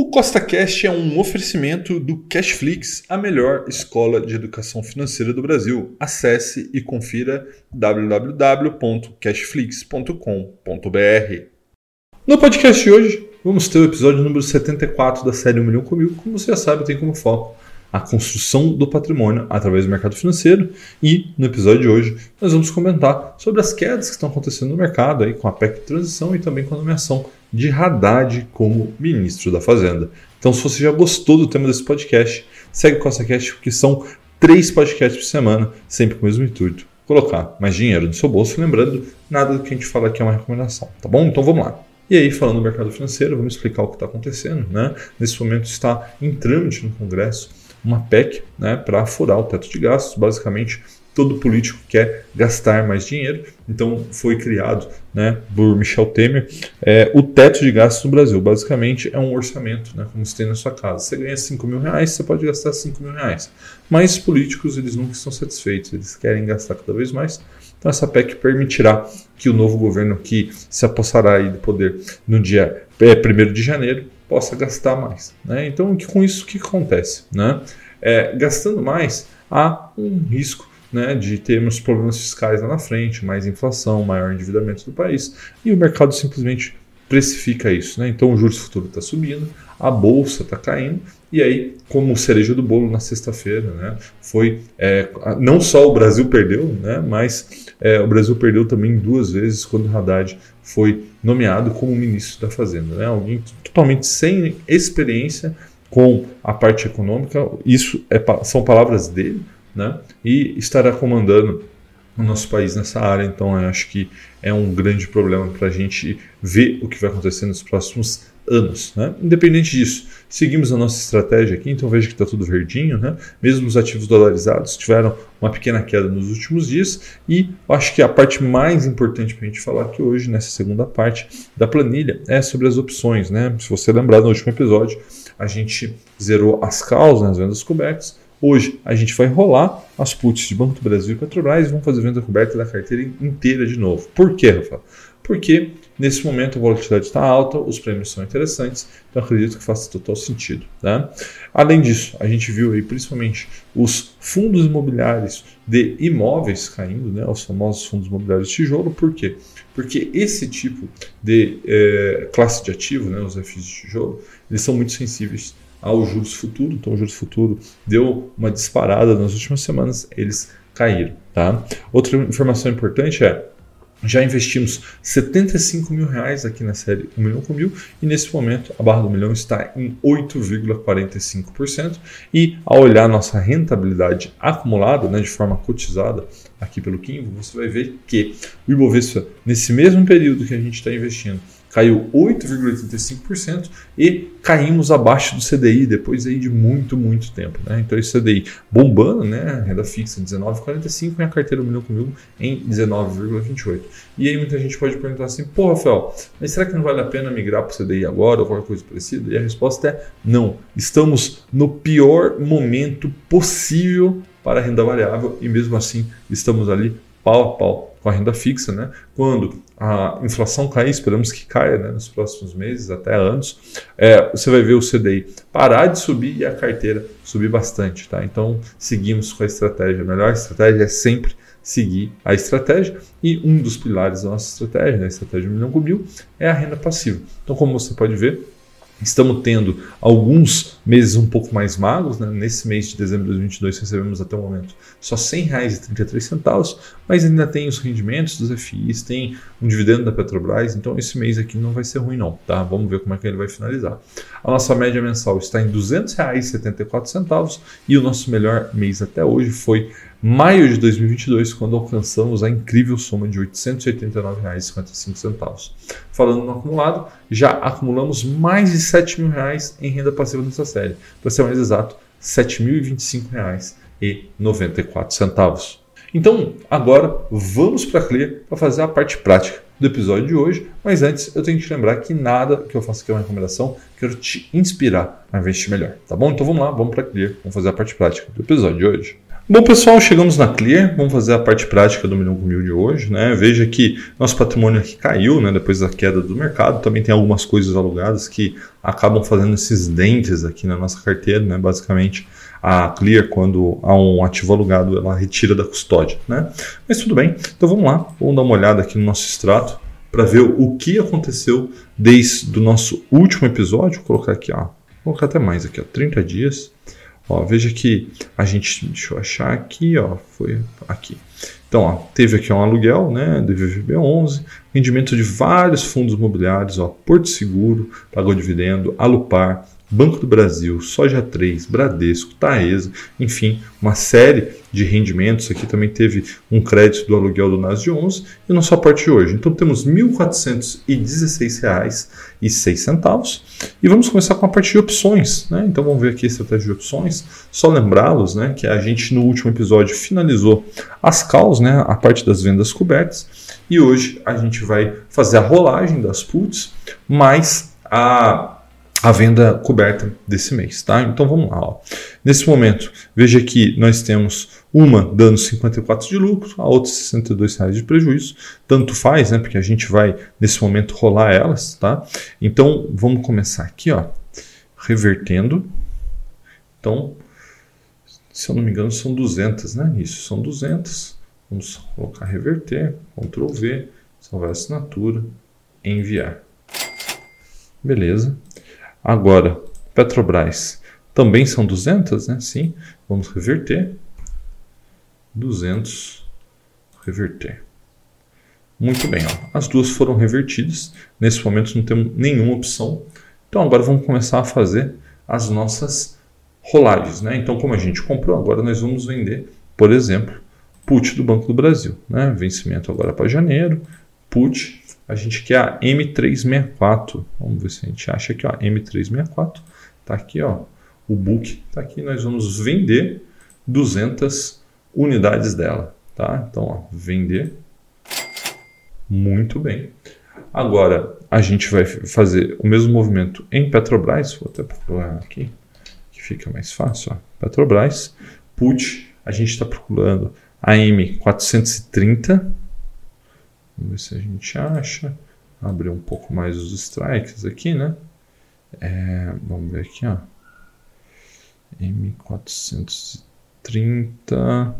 O CostaCast é um oferecimento do Cashflix, a melhor escola de educação financeira do Brasil. Acesse e confira www.cashflix.com.br. No podcast de hoje, vamos ter o episódio número 74 da série 1 milhão comigo. Como você já sabe, tem como foco a construção do patrimônio através do mercado financeiro. E no episódio de hoje nós vamos comentar sobre as quedas que estão acontecendo no mercado aí com a PEC de transição e também com a nomeação de Haddad como ministro da Fazenda. Então, se você já gostou do tema desse podcast, segue o CostaCast, porque são três podcasts por semana, sempre com o mesmo intuito: colocar mais dinheiro no seu bolso. Lembrando, nada do que a gente fala aqui é uma recomendação, tá bom? Então vamos lá. E aí, falando do mercado financeiro, vamos explicar o que está acontecendo. Né? Nesse momento está em trâmite no Congresso uma PEC né, para furar o teto de gastos, basicamente todo político quer gastar mais dinheiro, então foi criado né, por Michel Temer é, o teto de gastos no Brasil. Basicamente é um orçamento, né, como você tem na sua casa. Você ganha 5 mil reais, você pode gastar 5 mil reais. Mas os políticos eles nunca estão satisfeitos, eles querem gastar cada vez mais. Então essa PEC permitirá que o novo governo que se apossará aí do poder no dia é, 1 de janeiro possa gastar mais. Né? Então com isso o que acontece? Né? É, gastando mais, há um risco né, de termos problemas fiscais lá na frente, mais inflação, maior endividamento do país, e o mercado simplesmente precifica isso. Né? Então o juros futuro está subindo, a bolsa está caindo, e aí, como cereja do bolo na sexta-feira, né, foi é, não só o Brasil perdeu, né, mas é, o Brasil perdeu também duas vezes quando Haddad foi nomeado como ministro da Fazenda. Né? Alguém totalmente sem experiência com a parte econômica, isso é, são palavras dele, né? e estará comandando o nosso país nessa área. Então, acho que é um grande problema para a gente ver o que vai acontecer nos próximos anos. Né? Independente disso, seguimos a nossa estratégia aqui, então veja que está tudo verdinho. Né? Mesmo os ativos dolarizados tiveram uma pequena queda nos últimos dias e acho que a parte mais importante para a gente falar aqui hoje, nessa segunda parte da planilha, é sobre as opções. Né? Se você lembrar no último episódio, a gente zerou as causas nas vendas cobertas Hoje a gente vai rolar as puts de Banco do Brasil e Petrobras e vamos fazer venda coberta da carteira inteira de novo. Por quê, Rafael? Porque nesse momento a volatilidade está alta, os prêmios são interessantes, então acredito que faça total sentido. Né? Além disso, a gente viu aí principalmente os fundos imobiliários de imóveis caindo, né? os famosos fundos imobiliários de tijolo, por quê? Porque esse tipo de é, classe de ativo, né, os FIs de tijolo, eles são muito sensíveis ao juros futuro. Então, o juros futuro deu uma disparada nas últimas semanas, eles caíram. Tá? Outra informação importante é já investimos 75 mil reais aqui na série 1 milhão com mil e nesse momento a barra do milhão está em 8,45% e ao olhar nossa rentabilidade acumulada, né, de forma cotizada aqui pelo Kimbo, você vai ver que o Ibovespa nesse mesmo período que a gente está investindo caiu 8,85% e caímos abaixo do CDI depois aí de muito, muito tempo. Né? Então esse CDI bombando, né? renda fixa 19,45 e a carteira milhão comigo em 19,28. E aí muita gente pode perguntar assim, pô Rafael, mas será que não vale a pena migrar para o CDI agora ou qualquer coisa parecida? E a resposta é não. Estamos no pior momento possível para a renda variável e mesmo assim estamos ali pau a pau com a renda fixa, né? Quando a inflação cair, esperamos que caia né, nos próximos meses, até anos, é, você vai ver o CDI parar de subir e a carteira subir bastante, tá? Então seguimos com a estratégia. A melhor estratégia é sempre seguir a estratégia e um dos pilares da nossa estratégia, né, a estratégia milhão com mil, é a renda passiva. Então, como você pode ver, Estamos tendo alguns meses um pouco mais magros. Né? Nesse mês de dezembro de 2022 recebemos até o momento só R$ 100,33, mas ainda tem os rendimentos dos FIs, tem um dividendo da Petrobras, então esse mês aqui não vai ser ruim não. Tá? Vamos ver como é que ele vai finalizar. A nossa média mensal está em R$ 200,74 e o nosso melhor mês até hoje foi maio de 2022, quando alcançamos a incrível soma de R$ 889,55. Falando no acumulado, já acumulamos mais de 7 mil reais em renda passiva nessa série. Para ser mais exato, R$ 7.025,94. Então, agora vamos para a Clear para fazer a parte prática do episódio de hoje. Mas antes, eu tenho que te lembrar que nada que eu faço aqui é uma recomendação, quero te inspirar a investir melhor, tá bom? Então vamos lá, vamos para a Clear, vamos fazer a parte prática do episódio de hoje. Bom, pessoal, chegamos na Clear. Vamos fazer a parte prática do milhão com mil de hoje. Né? Veja que nosso patrimônio aqui caiu né, depois da queda do mercado. Também tem algumas coisas alugadas que acabam fazendo esses dentes aqui na nossa carteira. Né? Basicamente, a Clear, quando há um ativo alugado, ela retira da custódia. Né? Mas tudo bem. Então vamos lá. Vamos dar uma olhada aqui no nosso extrato para ver o que aconteceu desde o nosso último episódio. Vou colocar aqui, ó, vou colocar até mais aqui, ó, 30 dias. Ó, veja que a gente, deixa eu achar aqui, ó, foi aqui. Então, ó, teve aqui um aluguel, né, do VVB11, rendimento de vários fundos imobiliários, ó, Porto Seguro, pagou dividendo, Alupar, Banco do Brasil, Soja 3, Bradesco, Taesa, enfim, uma série de rendimentos. Aqui também teve um crédito do aluguel do NAS de 11 e nosso aporte de hoje. Então temos R$ 1.416,06 e vamos começar com a parte de opções. Né? Então vamos ver aqui a estratégia de opções. Só lembrá-los né, que a gente no último episódio finalizou as calls, né, a parte das vendas cobertas, e hoje a gente vai fazer a rolagem das puts mais a a venda coberta desse mês, tá? Então vamos lá. Ó. Nesse momento, veja que nós temos uma dando 54 de lucro, a outra 62 reais de prejuízo. Tanto faz, né? Porque a gente vai nesse momento rolar elas, tá? Então vamos começar aqui, ó, revertendo. Então, se eu não me engano, são 200, né? Isso, são 200. Vamos colocar reverter, Ctrl V, salvar assinatura, enviar. Beleza. Agora, Petrobras também são 200, né? Sim, vamos reverter. 200, reverter. Muito bem, ó. as duas foram revertidas. Nesse momento não temos nenhuma opção. Então agora vamos começar a fazer as nossas rolagens. Né? Então, como a gente comprou, agora nós vamos vender, por exemplo, put do Banco do Brasil. Né? Vencimento agora para janeiro, put a gente quer a M364. Vamos ver se a gente acha aqui, ó, M364. Tá aqui, ó, o book tá aqui. Nós vamos vender 200 unidades dela, tá? Então, ó, vender. Muito bem. Agora, a gente vai fazer o mesmo movimento em Petrobras. Vou até procurar aqui, que fica mais fácil. Ó. Petrobras, put, a gente está procurando a M430 Vamos ver se a gente acha. Abrir um pouco mais os strikes aqui, né? É, vamos ver aqui, ó. M430.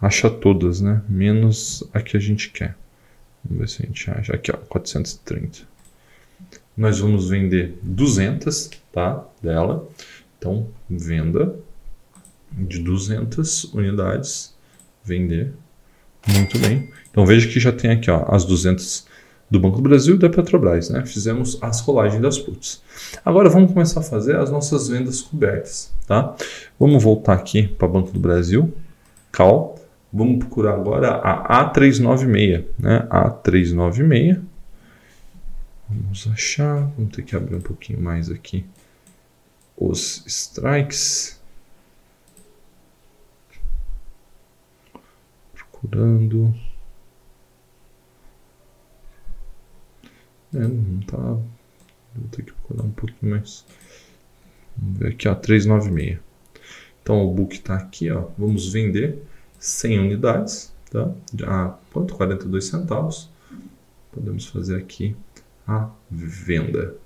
Acha todas, né? Menos a que a gente quer. Vamos ver se a gente acha. Aqui, ó, 430. Nós vamos vender 200, tá? Dela. Então, venda de 200 unidades. Vender. Muito bem. Então veja que já tem aqui ó, as 200 do Banco do Brasil e da Petrobras. Né? Fizemos as rolagens das puts. Agora vamos começar a fazer as nossas vendas cobertas. Tá? Vamos voltar aqui para Banco do Brasil. Cal. Vamos procurar agora a A396. Né? A396. Vamos achar. Vamos ter que abrir um pouquinho mais aqui os strikes. Procurando. É, não tá. Vou ter que procurar um pouquinho mais. Vamos ver aqui, ó, 396. Então o book está aqui, ó. Vamos vender 100 unidades, tá? A quanto? 42 centavos. Podemos fazer aqui a venda.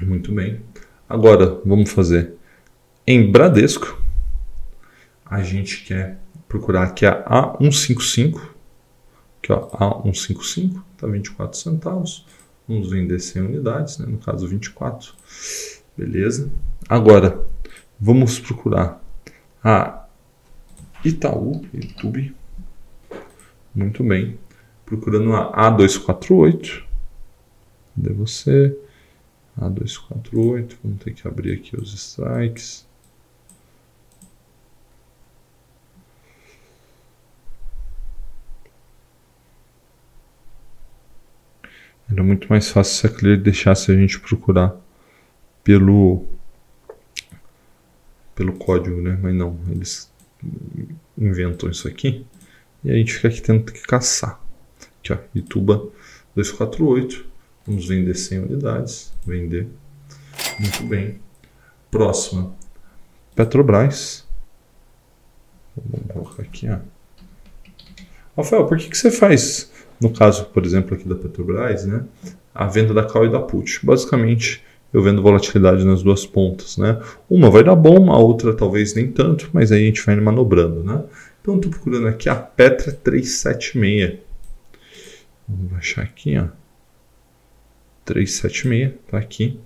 Muito bem. Agora vamos fazer em Bradesco. A gente quer procurar aqui a A155 Aqui, ó, A155 está 24 centavos. Vamos vender 100 unidades, né? no caso 24. Beleza. Agora, vamos procurar a Itaú, YouTube. Muito bem. Procurando a A248. Cadê você? A248. Vamos ter que abrir aqui os strikes. Era muito mais fácil se a Clear deixasse a gente procurar pelo pelo código, né? Mas não, eles inventam isso aqui e a gente fica aqui tendo que caçar. Aqui, ó, Ituba 248. Vamos vender 100 unidades. Vender. Muito bem. Próxima. Petrobras. Vamos colocar aqui, ó. Rafael, por que, que você faz, no caso, por exemplo, aqui da Petrobras, né, a venda da call e da put? Basicamente, eu vendo volatilidade nas duas pontas, né? Uma vai dar bom, a outra talvez nem tanto, mas aí a gente vai manobrando, né? Então, estou procurando aqui a Petra 376. Vamos baixar aqui, ó. 376, tá aqui.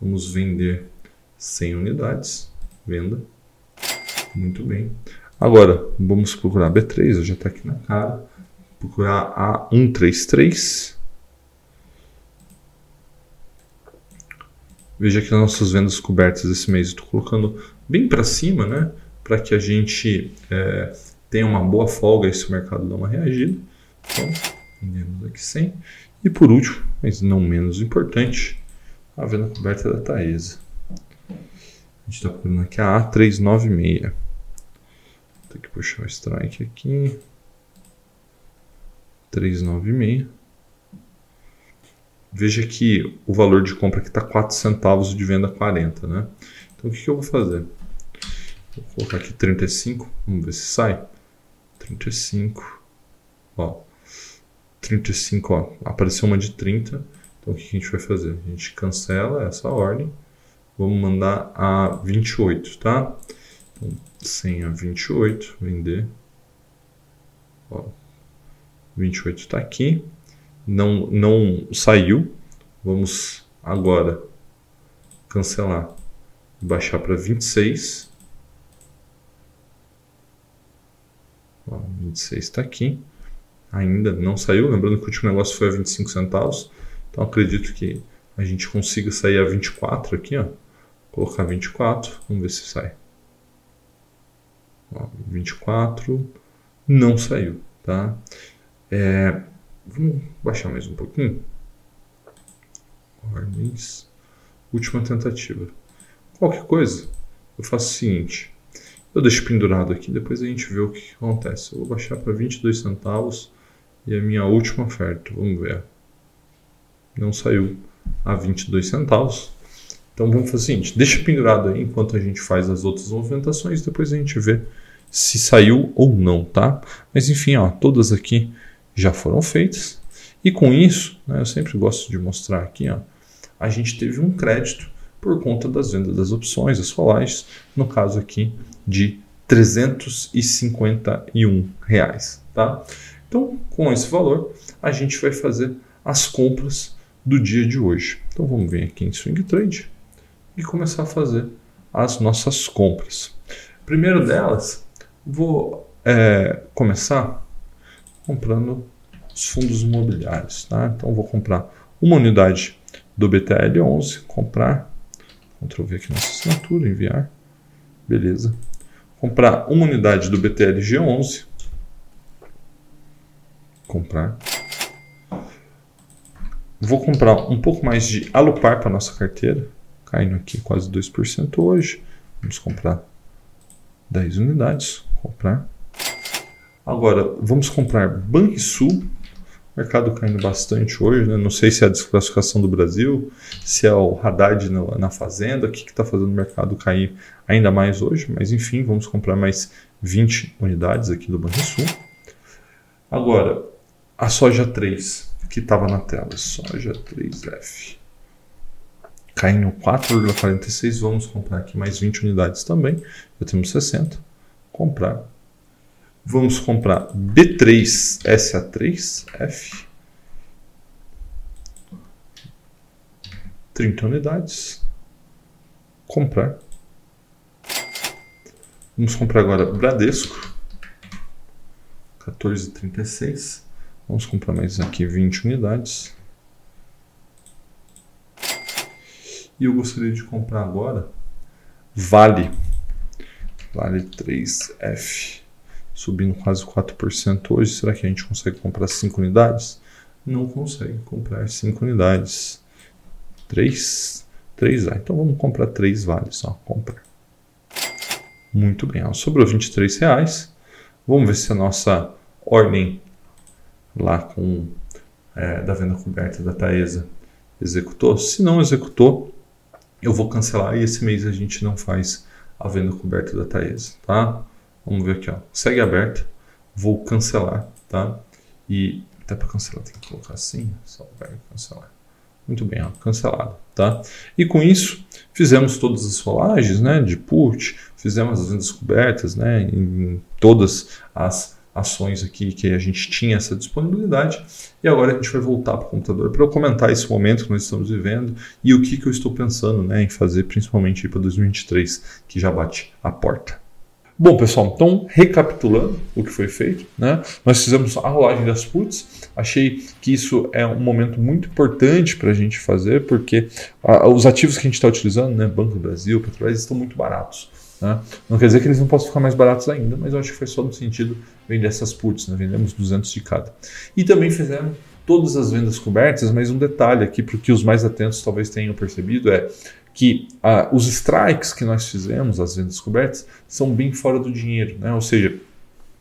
Vamos vender 100 unidades. Venda. Muito bem. Agora, vamos procurar B3, já está aqui na cara. Procurar a 133. Veja que nas nossas vendas cobertas esse mês estou colocando bem para cima, né? Para que a gente é, tenha uma boa folga e se o mercado dá uma reagida. Então, vendemos aqui 100. E por último, mas não menos importante, a venda coberta da Taesa. A gente está procurando aqui a A396. Tem que puxar o strike aqui. 396. Veja que o valor de compra aqui está 4 centavos de venda 40, né? Então o que, que eu vou fazer? Vou colocar aqui 35, vamos ver se sai. 35, ó. 35, ó. Apareceu uma de 30. Então o que, a gente vai fazer? A gente cancela essa ordem. Vamos mandar a 28, tá? Então, 100 a 28, vender. Ó, 28 está aqui. Não, não saiu. Vamos agora cancelar. Baixar para 26. Ó, 26 está aqui. Ainda não saiu. Lembrando que o último negócio foi a 25 centavos. Então acredito que a gente consiga sair a 24 aqui. Ó. Colocar 24. Vamos ver se sai. 24 não saiu, tá? É, vamos baixar mais um pouquinho. Ordens. Última tentativa. Qualquer coisa, eu faço o seguinte. Eu deixo pendurado aqui, depois a gente vê o que acontece. Eu vou baixar para 22 centavos e a minha última oferta. Vamos ver. Não saiu a 22 centavos. Então vamos fazer o seguinte, deixa pendurado aí enquanto a gente faz as outras movimentações, depois a gente vê se saiu ou não, tá? Mas enfim, ó, todas aqui já foram feitas. E com isso, né, eu sempre gosto de mostrar aqui, ó, a gente teve um crédito por conta das vendas das opções, as folagens, no caso aqui de 351 reais, tá? Então, com esse valor, a gente vai fazer as compras do dia de hoje. Então, vamos vir aqui em Swing Trade e começar a fazer as nossas compras. Primeiro delas Vou é, começar comprando os fundos imobiliários. Tá? Então, vou comprar uma unidade do BTL11, comprar, Ctrl V aqui nessa assinatura, enviar, beleza. Comprar uma unidade do BTLG11, comprar. Vou comprar um pouco mais de Alupar para nossa carteira, caindo aqui quase 2% hoje. Vamos comprar 10 unidades comprar. Agora, vamos comprar Banrisul. Mercado caindo bastante hoje, né? Não sei se é a desclassificação do Brasil, se é o Haddad na, na fazenda, o que está fazendo o mercado cair ainda mais hoje, mas enfim, vamos comprar mais 20 unidades aqui do Banrisul. Agora, a soja 3, que estava na tela, soja 3F. Caindo 4,46, vamos comprar aqui mais 20 unidades também, já temos 60 comprar. Vamos comprar B3SA3F. 30 unidades. Comprar. Vamos comprar agora Bradesco. 14,36. Vamos comprar mais aqui 20 unidades. E eu gostaria de comprar agora Vale Vale 3F, subindo quase 4% hoje. Será que a gente consegue comprar 5 unidades? Não consegue comprar 5 unidades. 3, 3 a Então vamos comprar 3 vales. Ó, comprar. Muito bem. Ó, sobrou 23 reais. Vamos ver se a nossa ordem lá com é, da venda coberta da Taesa executou. Se não executou, eu vou cancelar e esse mês a gente não faz a venda coberta da Taesa, tá? Vamos ver aqui, ó. Segue aberta. Vou cancelar, tá? E até para cancelar tem que colocar assim, só vai cancelar. Muito bem, ó, cancelado, tá? E com isso, fizemos todas as rolagens, né, de put, fizemos as vendas cobertas, né, em todas as ações aqui que a gente tinha essa disponibilidade. E agora a gente vai voltar para o computador para eu comentar esse momento que nós estamos vivendo e o que, que eu estou pensando né, em fazer, principalmente para 2023, que já bate a porta. Bom, pessoal, então recapitulando o que foi feito, né? Nós fizemos a rolagem das puts. Achei que isso é um momento muito importante para a gente fazer, porque a, os ativos que a gente está utilizando, né, Banco do Brasil, Petrobras, estão muito baratos. Né? Não quer dizer que eles não possam ficar mais baratos ainda, mas eu acho que foi só no sentido vender essas puts, né? vendemos 200 de cada. E também fizemos todas as vendas cobertas, mas um detalhe aqui para que os mais atentos talvez tenham percebido é que ah, os strikes que nós fizemos, as vendas cobertas, são bem fora do dinheiro, né? ou seja,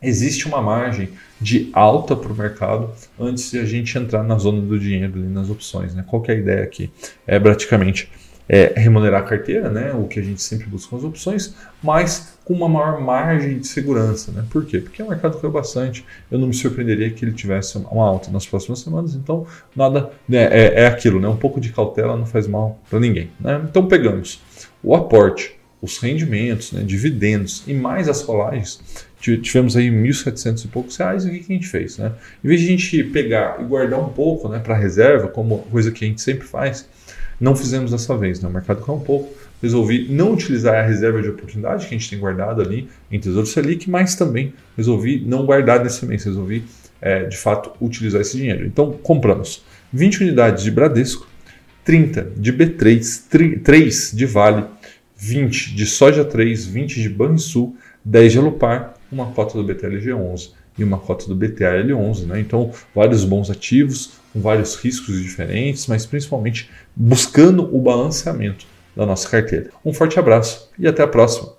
existe uma margem de alta para o mercado antes de a gente entrar na zona do dinheiro ali nas opções. Né? Qual é a ideia aqui? É praticamente é, remunerar a carteira, né, o que a gente sempre busca as opções, mas com uma maior margem de segurança. Né? Por quê? Porque o mercado caiu bastante. Eu não me surpreenderia que ele tivesse uma alta nas próximas semanas. Então, nada né, é, é aquilo, né? um pouco de cautela não faz mal para ninguém. Né? Então, pegamos o aporte, os rendimentos, né, dividendos e mais as rolagens, tivemos aí 1.700 e poucos reais, e o que, que a gente fez? Né? Em vez de a gente pegar e guardar um pouco né, para reserva, como coisa que a gente sempre faz, não fizemos dessa vez, né? o mercado caiu um pouco. Resolvi não utilizar a reserva de oportunidade que a gente tem guardado ali em Tesouro Selic, mas também resolvi não guardar nesse mês, resolvi é, de fato utilizar esse dinheiro. Então compramos 20 unidades de Bradesco, 30 de B3, 3 de Vale, 20 de Soja 3, 20 de Banrisul, 10 de Alupar, uma cota do BTLG11 e uma cota do BTAL11. Né? Então, vários bons ativos, com vários riscos diferentes, mas principalmente buscando o balanceamento da nossa carteira. Um forte abraço e até a próxima!